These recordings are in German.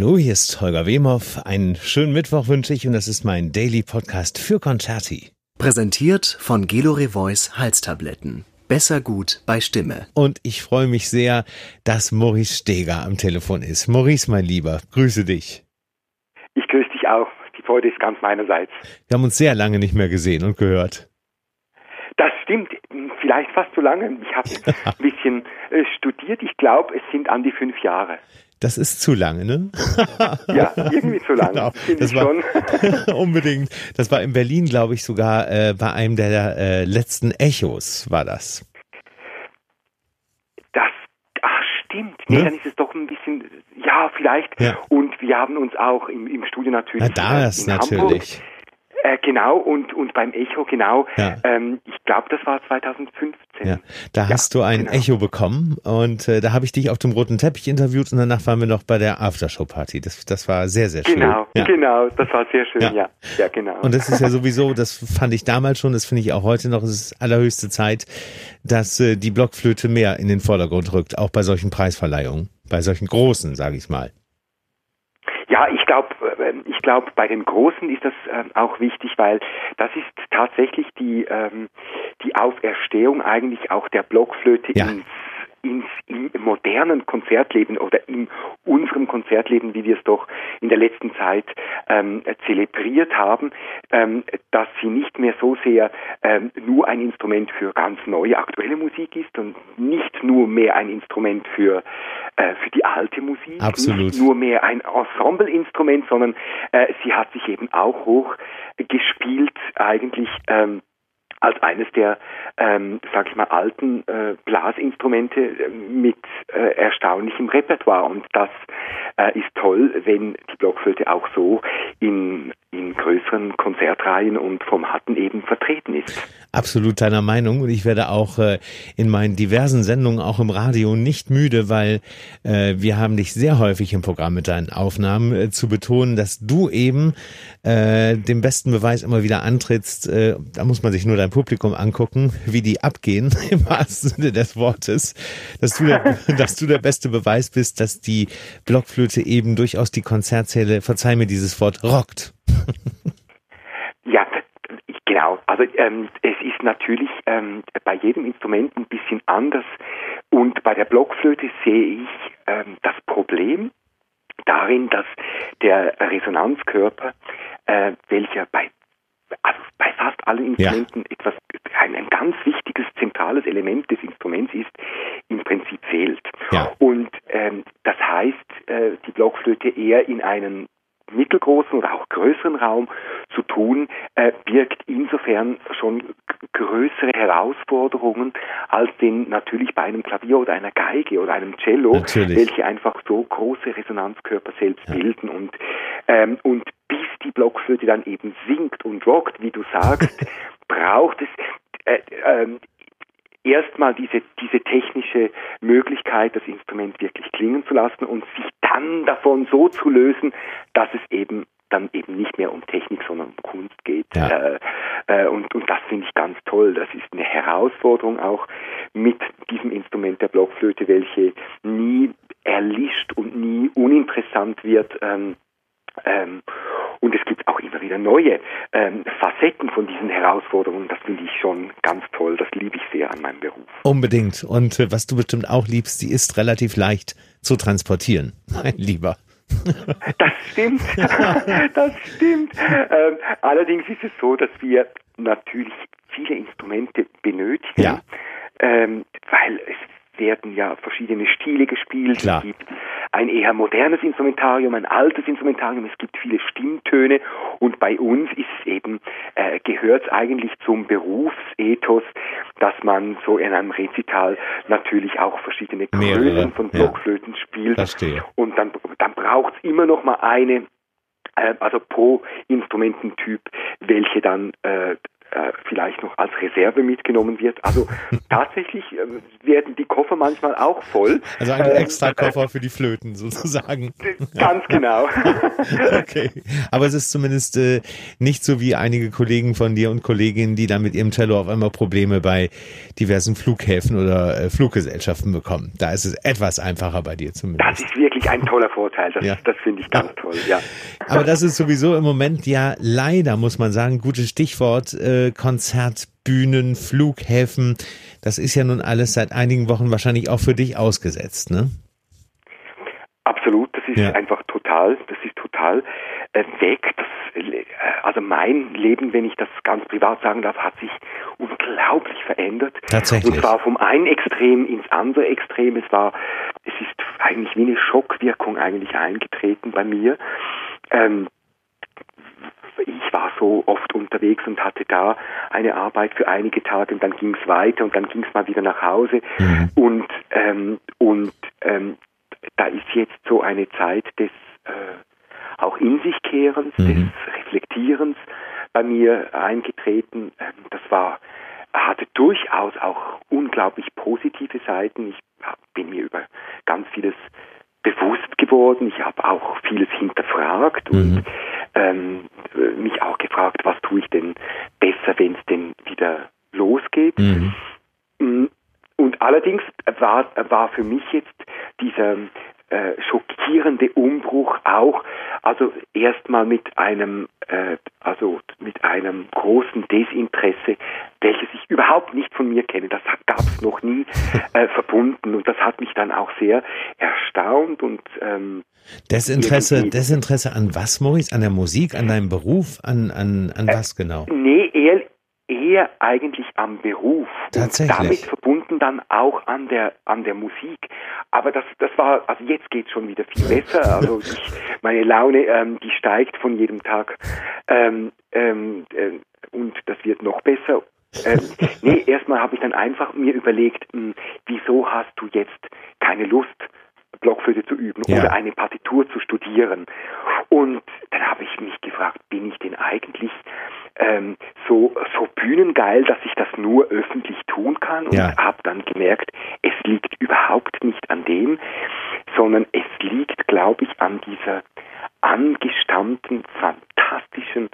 Hallo, hier ist Holger Wemhoff. Einen schönen Mittwoch wünsche ich und das ist mein Daily Podcast für Concerti. Präsentiert von Gelore Voice Halstabletten. Besser gut bei Stimme. Und ich freue mich sehr, dass Maurice Steger am Telefon ist. Maurice, mein Lieber, grüße dich. Ich grüße dich auch. Die Freude ist ganz meinerseits. Wir haben uns sehr lange nicht mehr gesehen und gehört. Das stimmt, vielleicht fast zu lange. Ich habe ein bisschen äh, studiert. Ich glaube, es sind an die fünf Jahre. Das ist zu lange, ne? ja, irgendwie zu lange. Genau. Das war unbedingt. Das war in Berlin, glaube ich, sogar äh, bei einem der äh, letzten Echos war das. Das, ach stimmt. Nee, ne? dann ist es doch ein bisschen, ja, vielleicht. Ja. Und wir haben uns auch im, im Studio natürlich. Na, das in natürlich. Hamburg äh, genau, und, und beim Echo, genau. Ja. Ähm, ich glaube, das war 2015. Ja. Da ja, hast du ein genau. Echo bekommen und äh, da habe ich dich auf dem roten Teppich interviewt und danach waren wir noch bei der Aftershow-Party. Das, das war sehr, sehr schön. Genau, ja. genau, das war sehr schön, ja. ja. genau. Und das ist ja sowieso, das fand ich damals schon, das finde ich auch heute noch, es ist allerhöchste Zeit, dass äh, die Blockflöte mehr in den Vordergrund rückt, auch bei solchen Preisverleihungen, bei solchen großen, sage ich mal. Ja, ich glaube, äh, ich glaube, bei den Großen ist das äh, auch wichtig, weil das ist tatsächlich die ähm, die Auferstehung eigentlich auch der Blockflöte ja. ins ins, im modernen Konzertleben oder in unserem Konzertleben, wie wir es doch in der letzten Zeit ähm, zelebriert haben, ähm, dass sie nicht mehr so sehr ähm, nur ein Instrument für ganz neue aktuelle Musik ist und nicht nur mehr ein Instrument für äh, für die alte Musik, Absolut. nicht nur mehr ein Ensembleinstrument, sondern äh, sie hat sich eben auch hoch gespielt eigentlich ähm, als eines der, ähm, sag ich mal, alten äh, Blasinstrumente äh, mit äh, erstaunlichem Repertoire. Und das äh, ist toll, wenn die Blockflöte auch so in, in größeren Konzertreihen und Formaten eben vertreten ist. Absolut deiner Meinung. Und ich werde auch äh, in meinen diversen Sendungen, auch im Radio, nicht müde, weil äh, wir haben dich sehr häufig im Programm mit deinen Aufnahmen äh, zu betonen, dass du eben äh, den besten Beweis immer wieder antrittst. Äh, da muss man sich nur dein Publikum angucken, wie die abgehen, im wahrsten Sinne des Wortes, dass du, der, dass du der beste Beweis bist, dass die Blockflöte eben durchaus die Konzertsäle, verzeih mir dieses Wort, rockt. Ja, genau. Also ähm, es ist natürlich ähm, bei jedem Instrument ein bisschen anders und bei der Blockflöte sehe ich ähm, das Problem darin, dass der Resonanzkörper, äh, welcher bei also bei fast allen Instrumenten ja. etwas ein, ein, ganz wichtiges zentrales Element des Instruments ist, im Prinzip fehlt. Ja. Und ähm, das heißt, äh, die Blockflöte eher in einen mittelgroßen oder auch größeren Raum zu tun, äh, birgt insofern schon größere Herausforderungen als den natürlich bei einem Klavier oder einer Geige oder einem Cello, natürlich. welche einfach so große Resonanzkörper selbst ja. bilden und ähm, und bis die Blockflöte dann eben singt und rockt, wie du sagst, braucht es äh, äh, erstmal diese, diese technische Möglichkeit, das Instrument wirklich klingen zu lassen und sich dann davon so zu lösen, dass es eben dann eben nicht mehr um Technik, sondern um Kunst geht. Ja. Äh, äh, und, und das finde ich ganz toll. Das ist eine Herausforderung auch mit diesem Instrument der Blockflöte, welche nie erlischt und nie uninteressant wird. Ähm, ähm, und es gibt auch immer wieder neue ähm, Facetten von diesen Herausforderungen. Das finde ich schon ganz toll. Das liebe ich sehr an meinem Beruf. Unbedingt. Und äh, was du bestimmt auch liebst, sie ist relativ leicht zu transportieren, mein Lieber. Das stimmt. das stimmt. Ähm, allerdings ist es so, dass wir natürlich viele Instrumente benötigen, ja. ähm, weil es werden ja verschiedene Stile gespielt. Klar. Es gibt ein eher modernes Instrumentarium, ein altes Instrumentarium, es gibt viele Stimmtöne und bei uns ist es eben, äh, gehört es eigentlich zum Berufsethos, dass man so in einem Rezital natürlich auch verschiedene Größen von Blockflöten ja. spielt. Verstehe. Und dann, dann braucht es immer noch mal eine äh, also pro Instrumententyp, welche dann äh, äh, vielleicht noch als Reserve mitgenommen wird. Also tatsächlich äh, werden die Koffer manchmal auch voll. Also ein ähm, extra Koffer für die Flöten sozusagen. Ganz genau. okay. Aber es ist zumindest äh, nicht so wie einige Kollegen von dir und Kolleginnen, die da mit ihrem Cello auf einmal Probleme bei diversen Flughäfen oder äh, Fluggesellschaften bekommen. Da ist es etwas einfacher bei dir zumindest. Das ist wirklich ein toller Vorteil. Das, ja. das finde ich ganz toll, ja. Aber das ist sowieso im Moment ja leider, muss man sagen, gutes Stichwort. Äh, Konzertbühnen, Flughäfen. Das ist ja nun alles seit einigen Wochen wahrscheinlich auch für dich ausgesetzt, ne? Absolut, das ist ja. einfach total, das ist total äh, weg. Das, äh, also mein Leben, wenn ich das ganz privat sagen darf, hat sich unglaublich verändert. Tatsächlich. Und zwar vom einen Extrem ins andere Extrem. Es war, es ist eigentlich wie eine Schockwirkung eigentlich eingetreten bei mir. Ähm, ich war so oft unterwegs und hatte da eine Arbeit für einige Tage und dann ging es weiter und dann ging es mal wieder nach Hause mhm. und ähm, und ähm, da ist jetzt so eine Zeit des äh, auch in sich Kehrens, mhm. des Reflektierens bei mir eingetreten. Ähm, das war hatte durchaus auch unglaublich positive Seiten. Ich bin mir über ganz vieles bewusst geworden. Ich habe auch vieles hinterfragt mhm. und ähm, mich auch gefragt, was tue ich denn besser, wenn es denn wieder losgeht. Mhm. Mm, und allerdings war, war für mich jetzt dieser äh, schockierende Umbruch auch, also erstmal mit einem, äh, also mit einem großen Desinteresse, welches ich überhaupt nicht von mir kenne. Das gab es noch nie äh, verbunden und das hat mich dann auch sehr erstaunt und ähm, Desinteresse, Desinteresse an was, Maurice? An der Musik, an deinem Beruf, an, an, an was genau? Nee, eher, eher eigentlich am Beruf. Tatsächlich. Und damit verbunden dann auch an der, an der Musik. Aber das, das war, also jetzt geht es schon wieder viel besser. Also ich, meine Laune, ähm, die steigt von jedem Tag. Ähm, ähm, äh, und das wird noch besser. ähm, nee, erstmal habe ich dann einfach mir überlegt, mh, hm, wieso hast du jetzt keine Lust, Blockflöte zu üben ja. oder eine Partitur zu studieren? Und dann habe ich mich gefragt, bin ich denn eigentlich ähm, so, so bühnengeil, dass ich das nur öffentlich tun kann und ja. habe dann gemerkt, es liegt überhaupt nicht an dem, sondern es liegt, glaube ich, an dieser angestammten, fantastischen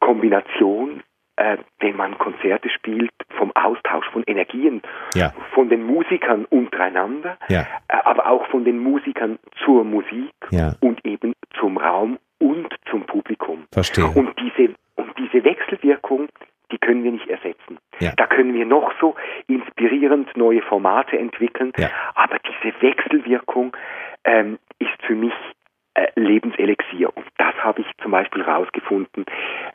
Kombination, äh, wenn man Konzerte spielt, vom Austausch von Energien, ja. von den Musikern untereinander, ja. äh, aber auch von den Musikern zur Musik ja. und eben zum Raum und zum Publikum. Verstehe. Und diese und diese Wechselwirkung, die können wir nicht ersetzen. Da können wir noch so inspirierend neue Formate entwickeln, aber diese Wechselwirkung ähm, ist für mich Lebenselixier. Und das habe ich zum Beispiel herausgefunden,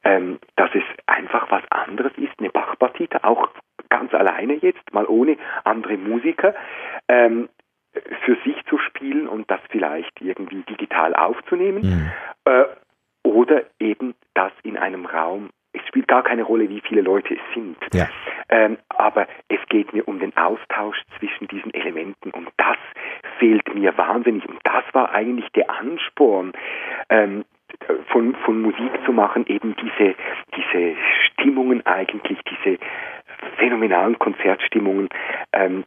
ähm, dass es einfach was anderes ist, eine Bachpartite, auch ganz alleine jetzt, mal ohne andere Musiker, ähm, für sich zu spielen und das vielleicht irgendwie digital aufzunehmen. Mhm. Äh, oder eben das in einem Raum. Es spielt gar keine Rolle, wie viele Leute es sind. Ja. Ähm, aber es geht mir um den Austausch zwischen diesen Elementen und das fehlt mir wahnsinnig. Und das war eigentlich der Ansporn, ähm, von, von Musik zu machen, eben diese, diese Stimmungen eigentlich, diese phänomenalen Konzertstimmungen ähm,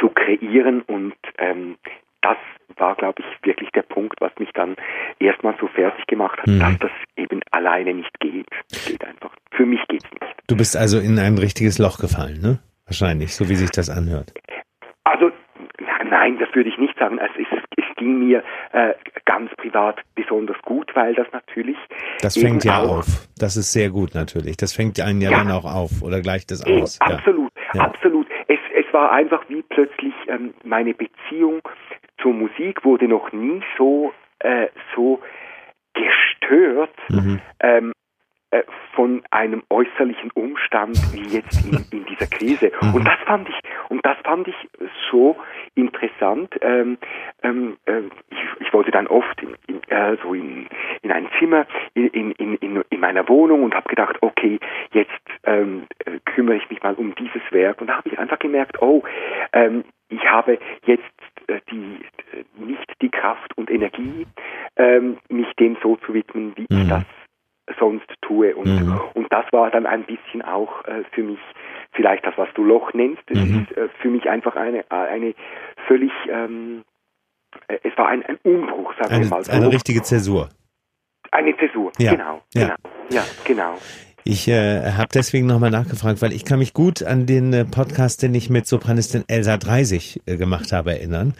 zu kreieren und ähm, das war, glaube ich, wirklich der Punkt, was mich dann erstmal so fertig gemacht hat, mhm. dass das eben alleine nicht geht. Geht einfach. Für mich geht es nicht. Du bist also in ein richtiges Loch gefallen, ne? Wahrscheinlich, so wie sich das anhört. Also nein, das würde ich nicht sagen. Es, ist, es ging mir äh, ganz privat besonders gut, weil das natürlich. Das fängt ja auf. Das ist sehr gut natürlich. Das fängt einen ja, ja dann auch auf oder gleicht das aus. Absolut, ja. absolut. Es, es war einfach wie plötzlich ähm, meine Beziehung zur Musik wurde noch nie so, äh, so gestört mhm. ähm, äh, von einem äußerlichen Umstand wie jetzt in, in dieser Krise. Mhm. Und das fand ich, und das fand ich so interessant. Ähm, ähm, äh, ich, ich wollte dann oft in, in, äh, so in, in ein Zimmer in, in, in, in meiner Wohnung und habe gedacht, okay, jetzt ähm, äh, kümmere ich mich mal um dieses Werk. Und da habe ich einfach gemerkt, oh, ähm, ich habe jetzt äh, die, äh, nicht die Kraft und Energie, ähm, mich dem so zu widmen, wie mhm. ich das sonst tue. Und, mhm. und das war dann ein bisschen auch äh, für mich vielleicht das, was du Loch nennst. Es mhm. ist äh, für mich einfach eine, eine völlig, ähm, äh, es war ein, ein Umbruch, sagen eine, wir mal so. Eine richtige Zäsur. Eine Zäsur, ja. genau, ja. genau, ja, genau. Ich äh, habe deswegen nochmal nachgefragt, weil ich kann mich gut an den äh, Podcast, den ich mit Sopranistin Elsa Dreisig äh, gemacht habe, erinnern.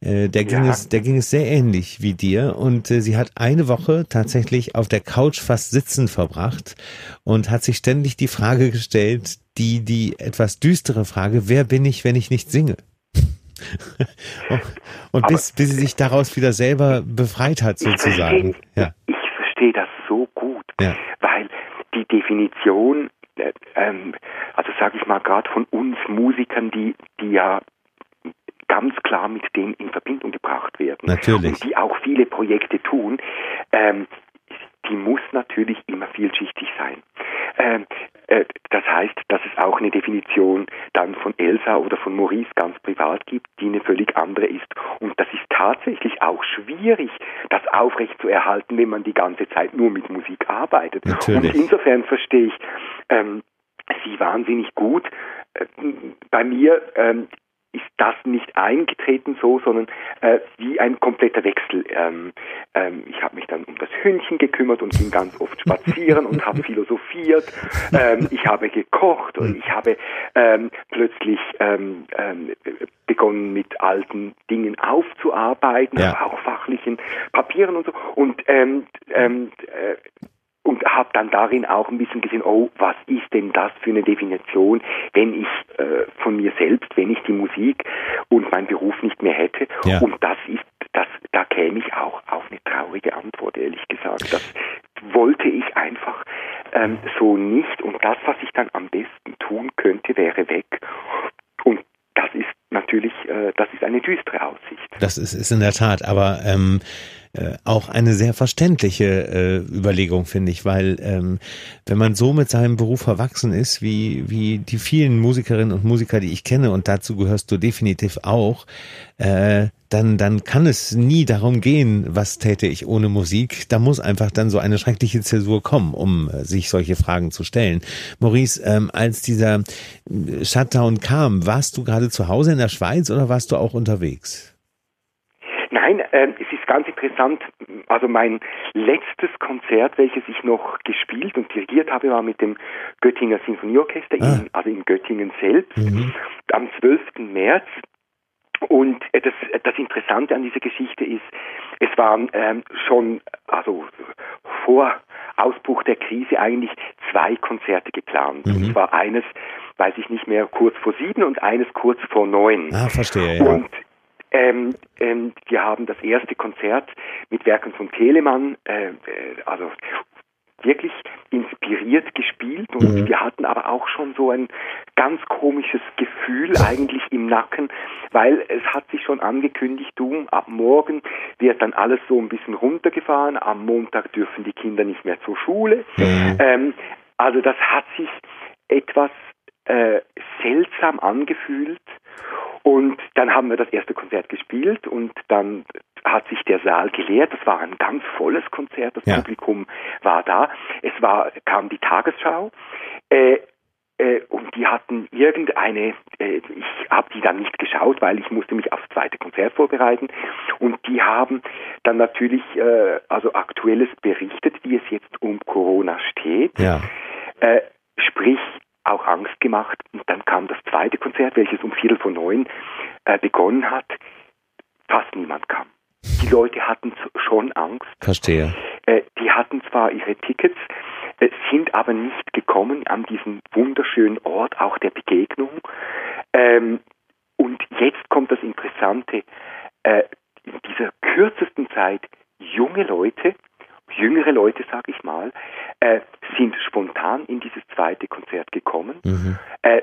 Äh, der, ging ja. es, der ging es sehr ähnlich wie dir und äh, sie hat eine Woche tatsächlich auf der Couch fast sitzen verbracht und hat sich ständig die Frage gestellt, die, die etwas düstere Frage, wer bin ich, wenn ich nicht singe? und bis, bis sie sich daraus wieder selber befreit hat, sozusagen. Ich verstehe, ja. ich verstehe das so gut, ja. Die Definition, äh, ähm, also sage ich mal gerade von uns Musikern, die, die ja ganz klar mit dem in Verbindung gebracht werden Natürlich. und die auch viele Projekte tun, ähm, die muss natürlich immer vielschichtig sein. Ähm, äh, das heißt, dass es auch eine Definition dann von Elsa oder von Maurice ganz privat gibt, die eine völlig andere ist. Und das ist tatsächlich auch schwierig, das aufrecht zu erhalten, wenn man die ganze Zeit nur mit Musik arbeitet. Natürlich. Und insofern verstehe ich ähm, sie wahnsinnig gut. Äh, bei mir ähm, ist das nicht eingetreten so, sondern äh, wie ein kompletter Wechsel. Ähm, ähm, ich habe mich dann um das Hündchen gekümmert und ging ganz oft spazieren und habe philosophiert. Ähm, ich habe gekocht und ich habe ähm, plötzlich ähm, ähm, begonnen mit alten Dingen aufzuarbeiten, ja. auch fachlichen Papieren und so. Und ähm, ähm, äh, und habe dann darin auch ein bisschen gesehen, oh, was ist denn das für eine Definition, wenn ich äh, von mir selbst, wenn ich die Musik und meinen Beruf nicht mehr hätte. Ja. Und das ist, das, da käme ich auch auf eine traurige Antwort, ehrlich gesagt. Das wollte ich einfach ähm, so nicht. Und das, was ich dann am besten tun könnte, wäre weg. Und das ist natürlich, äh, das ist eine düstere Aussicht. Das ist, ist in der Tat, aber ähm, äh, auch eine sehr verständliche äh, Überlegung, finde ich, weil ähm, wenn man so mit seinem Beruf verwachsen ist, wie, wie die vielen Musikerinnen und Musiker, die ich kenne, und dazu gehörst du definitiv auch, äh, dann, dann kann es nie darum gehen, was täte ich ohne Musik. Da muss einfach dann so eine schreckliche Zäsur kommen, um äh, sich solche Fragen zu stellen. Maurice, ähm, als dieser äh, Shutdown kam, warst du gerade zu Hause in der Schweiz oder warst du auch unterwegs? Nein, äh, es ist ganz interessant. Also mein letztes Konzert, welches ich noch gespielt und dirigiert habe, war mit dem Göttinger Sinfonieorchester, ah. in, also in Göttingen selbst, mhm. am 12. März. Und äh, das, das Interessante an dieser Geschichte ist, es waren ähm, schon, also vor Ausbruch der Krise eigentlich zwei Konzerte geplant. Mhm. Und zwar eines, weiß ich nicht mehr, kurz vor sieben und eines kurz vor neun. Ah, verstehe. Ja. Und ähm, ähm, wir haben das erste Konzert mit Werken von Telemann, äh, äh, also wirklich inspiriert gespielt und mhm. wir hatten aber auch schon so ein ganz komisches Gefühl eigentlich im Nacken, weil es hat sich schon angekündigt, du, ab morgen wird dann alles so ein bisschen runtergefahren, am Montag dürfen die Kinder nicht mehr zur Schule. Mhm. Ähm, also das hat sich etwas äh, seltsam angefühlt und dann haben wir das erste Konzert gespielt und dann hat sich der Saal geleert. Das war ein ganz volles Konzert. Das ja. Publikum war da. Es war, kam die Tagesschau. Äh, äh, und die hatten irgendeine, äh, ich habe die dann nicht geschaut, weil ich musste mich aufs zweite Konzert vorbereiten. Und die haben dann natürlich äh, also aktuelles berichtet, wie es jetzt um Corona steht. Ja. Sprich, auch Angst gemacht. Dann kam das zweite Konzert, welches um Viertel vor neun äh, begonnen hat. Fast niemand kam. Die Leute hatten schon Angst. Verstehe. Äh, die hatten zwar ihre Tickets, äh, sind aber nicht gekommen an diesen wunderschönen Ort auch der Begegnung. Ähm, und jetzt kommt das Interessante. Äh, in dieser kürzesten Zeit junge Leute, jüngere Leute, sage ich mal, äh, sind spontan in dieses zweite Konzert gekommen. Mhm. Äh,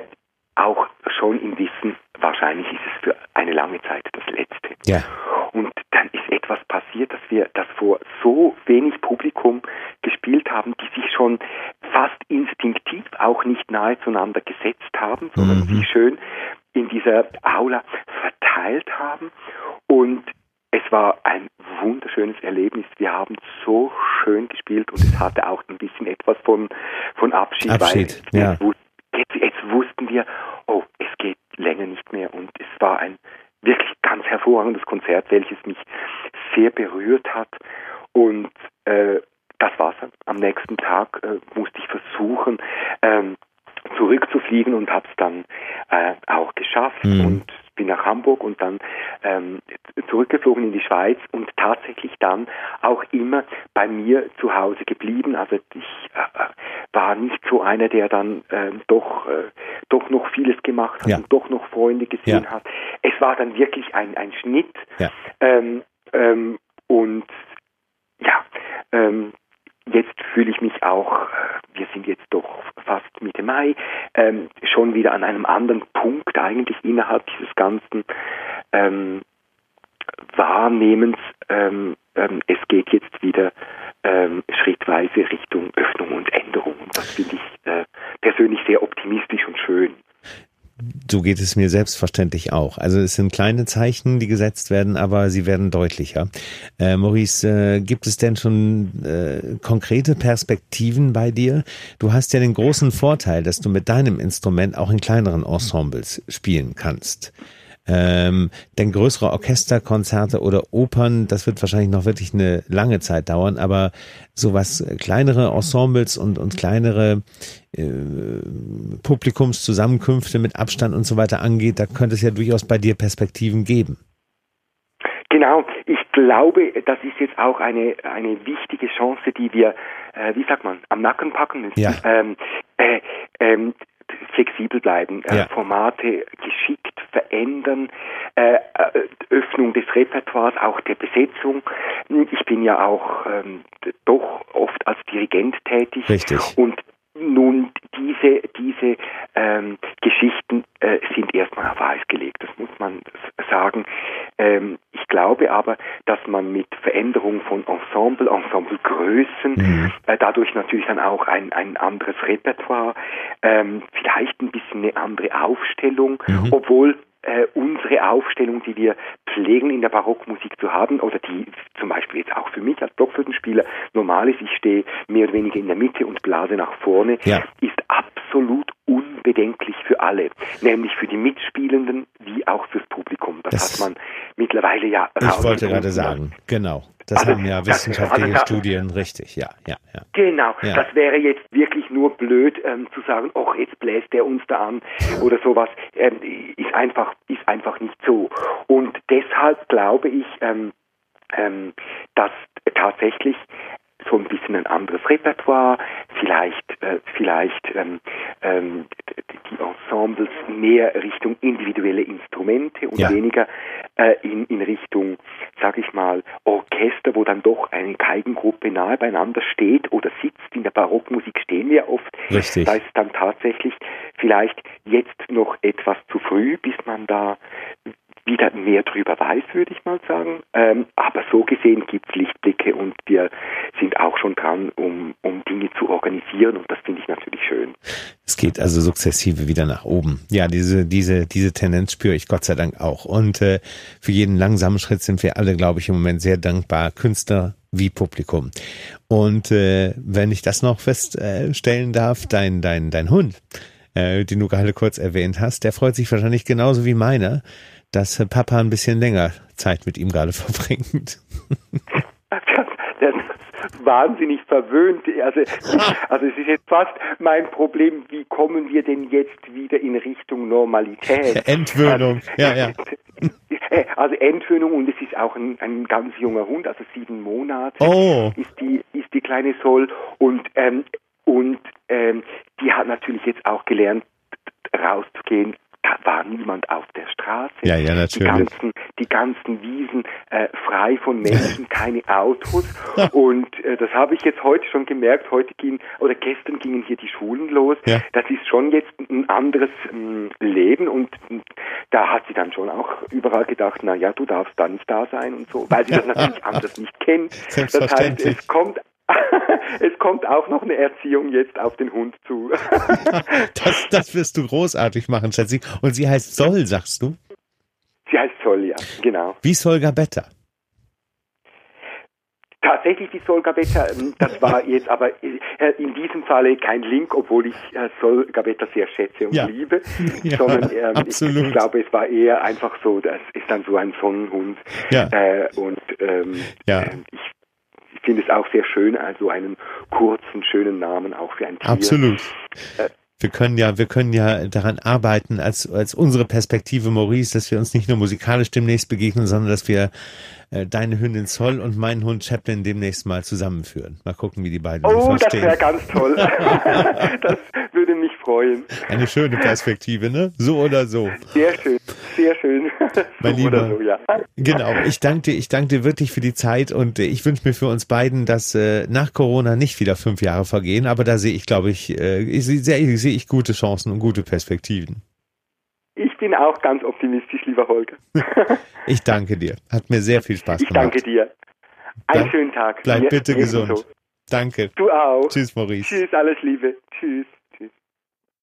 auch schon im Wissen, wahrscheinlich ist es für eine lange Zeit das letzte. Ja. Und dann ist etwas passiert, dass wir das vor so wenig Publikum gespielt haben, die sich schon fast instinktiv auch nicht nahe zueinander gesetzt haben, sondern mhm. sich schön in dieser Aula verteilt haben. Und es war ein wunderschönes Erlebnis. Wir haben so schön gespielt und es hatte auch ein bisschen etwas von, von Abschied. Abschied, weil ja. Jetzt, jetzt, wussten wir, oh, es geht länger nicht mehr und es war ein wirklich ganz hervorragendes Konzert, welches mich sehr berührt hat und äh, das war's. Am nächsten Tag äh, musste ich versuchen, ähm, zurückzufliegen und habe es dann äh, auch geschafft Mhm. und bin nach Hamburg und dann ähm, zurückgeflogen in die Schweiz und tatsächlich dann auch immer bei mir zu Hause geblieben. Also ich äh, war nicht so einer, der dann ähm, doch äh, doch noch vieles gemacht hat Ja. und doch noch Freunde gesehen Ja. hat. Es war dann wirklich ein, ein Schnitt Ja. ähm, ähm, und ja, ähm, jetzt fühle ich mich auch, äh, wir sind jetzt doch fast Mitte Mai, ähm, schon wieder an einem anderen Punkt eigentlich innerhalb dieses ganzen ähm, Wahrnehmens. Ähm, ähm, es geht jetzt wieder ähm, schrittweise Richtung Öffnung und Änderung. Das finde ich äh, persönlich sehr optimistisch und schön. So geht es mir selbstverständlich auch. Also es sind kleine Zeichen, die gesetzt werden, aber sie werden deutlicher. Äh, Maurice, äh, gibt es denn schon äh, konkrete Perspektiven bei dir? Du hast ja den großen Vorteil, dass du mit deinem Instrument auch in kleineren Ensembles spielen kannst. Ähm, denn größere Orchesterkonzerte oder Opern, das wird wahrscheinlich noch wirklich eine lange Zeit dauern, aber sowas äh, kleinere Ensembles und, und kleinere äh, Publikumszusammenkünfte mit Abstand und so weiter angeht, da könnte es ja durchaus bei dir Perspektiven geben. Genau, ich glaube, das ist jetzt auch eine, eine wichtige Chance, die wir, äh, wie sagt man, am Nacken packen müssen. Ja. Ähm, äh, ähm, flexibel bleiben, äh, Ja. Formate geschickt verändern, äh, äh, Öffnung des Repertoires, auch der Besetzung. Ich bin ja auch ähm, doch oft als Dirigent tätig Richtig. und nun diese diese ähm, Geschichten äh, sind erstmal auf Eis gelegt, das muss man sagen. Ähm, ich glaube aber, dass man mit Veränderung von Ensemble, Ensemblegrößen, Mhm. äh, dadurch natürlich dann auch ein, ein anderes Repertoire, ähm, vielleicht ein bisschen eine andere Aufstellung, Mhm. obwohl äh, unsere Aufstellung, die wir pflegen in der Barockmusik zu haben, oder die zum Beispiel jetzt auch für mich als Blockflötenspieler normal ist, ich stehe mehr oder weniger in der Mitte und blase nach vorne, Ja. ist absolut unbedenklich für alle, nämlich für die Mitspielenden wie auch fürs Publikum. Das, Das- hat man mittlerweile ja Ich wollte gerade sagen, genau. Das Also, haben ja das- wissenschaftliche also da- Studien, richtig, ja, ja, ja. Genau, Ja. das wäre jetzt wirklich nur blöd ähm, zu sagen, ach, jetzt bläst der uns da an oder sowas. Ähm, ist einfach, ist einfach nicht so. Und deshalb glaube ich, ähm, ähm, dass tatsächlich so ein bisschen ein anderes Repertoire, vielleicht, äh, vielleicht ähm, ähm, die Ensembles mehr Richtung individuelle Instrumente und Ja. weniger äh, in, in Richtung, sag ich mal, Orchester, wo dann doch eine Geigengruppe nahe beieinander steht oder sitzt. In der Barockmusik stehen wir oft. Richtig. Da ist dann tatsächlich vielleicht jetzt noch etwas zu früh, bis man da wieder mehr drüber weiß, würde ich mal sagen. Ähm, aber so gesehen gibt es Lichtblicke und wir sind auch schon dran, um, um Dinge zu organisieren und das finde ich natürlich schön. Es geht also sukzessive wieder nach oben. Ja, diese, diese, diese Tendenz spüre ich Gott sei Dank auch. Und äh, für jeden langsamen Schritt sind wir alle, glaube ich, im Moment sehr dankbar, Künstler wie Publikum. Und äh, wenn ich das noch feststellen darf, dein, dein, dein Hund, äh, den du gerade kurz erwähnt hast, der freut sich wahrscheinlich genauso wie meiner, dass Papa ein bisschen länger Zeit mit ihm gerade verbringt. Wahnsinnig verwöhnt. Also, also es ist jetzt fast mein Problem, wie kommen wir denn jetzt wieder in Richtung Normalität? Entwöhnung, ja, ja. Also Entwöhnung und es ist auch ein, ein ganz junger Hund, also sieben Monate Oh. ist die ist die kleine Sol und ähm, und ähm, die hat natürlich jetzt auch gelernt rauszugehen. Da war niemand auf der Straße. Ja, ja, Die natürlich. ganzen, die ganzen Wiesen äh, frei von Menschen, keine Autos. Und äh, das habe ich jetzt heute schon gemerkt. Heute ging oder gestern gingen hier die Schulen los. Ja. Das ist schon jetzt ein anderes ähm, Leben und ähm, da hat sie dann schon auch überall gedacht, na ja, du darfst da nicht da sein und so, weil sie das natürlich anders nicht kennt. Das heißt, es kommt es kommt auch noch eine Erziehung jetzt auf den Hund zu. Das, das wirst du großartig machen, Schätzi. Und sie heißt Sol, sagst du? sie heißt Sol, ja, genau. Wie Solga Better. Tatsächlich die Solgabetta, ähm, das war jetzt aber äh, in diesem Falle kein Link, obwohl ich äh, Solgabetta sehr schätze und Ja. liebe, Ja, sondern ähm, ich, ich glaube, es war eher einfach so, das ist dann so ein Sonnenhund Ja. äh, und ähm, äh, ich, ich finde es auch sehr schön, also einen kurzen, schönen Namen auch für ein Tier. Absolut. Wir können ja, wir können ja daran arbeiten, als, als unsere Perspektive, Maurice, dass wir uns nicht nur musikalisch demnächst begegnen, sondern dass wir äh, deine Hündin Zoll und meinen Hund Chaplin demnächst mal zusammenführen. Mal gucken, wie die beiden Oh, das wäre ganz toll. das freuen. Eine schöne Perspektive, ne? So oder so. Sehr schön, sehr schön. Mein so oder Lieber. so, ja. Genau. Ich danke dir, ich danke dir wirklich für die Zeit und äh, ich wünsche mir für uns beiden, dass äh, nach Corona nicht wieder fünf Jahre vergehen, aber da sehe ich, glaube ich, äh, ich sehe sehe ich gute Chancen und gute Perspektiven. Ich bin auch ganz optimistisch, lieber Holger. Ich danke dir. Hat mir sehr viel Spaß Ich gemacht. danke dir. Einen Dann schönen Tag. Bleib bitte gesund. Danke. Du auch. Tschüss, Maurice. Tschüss, alles Liebe. Tschüss.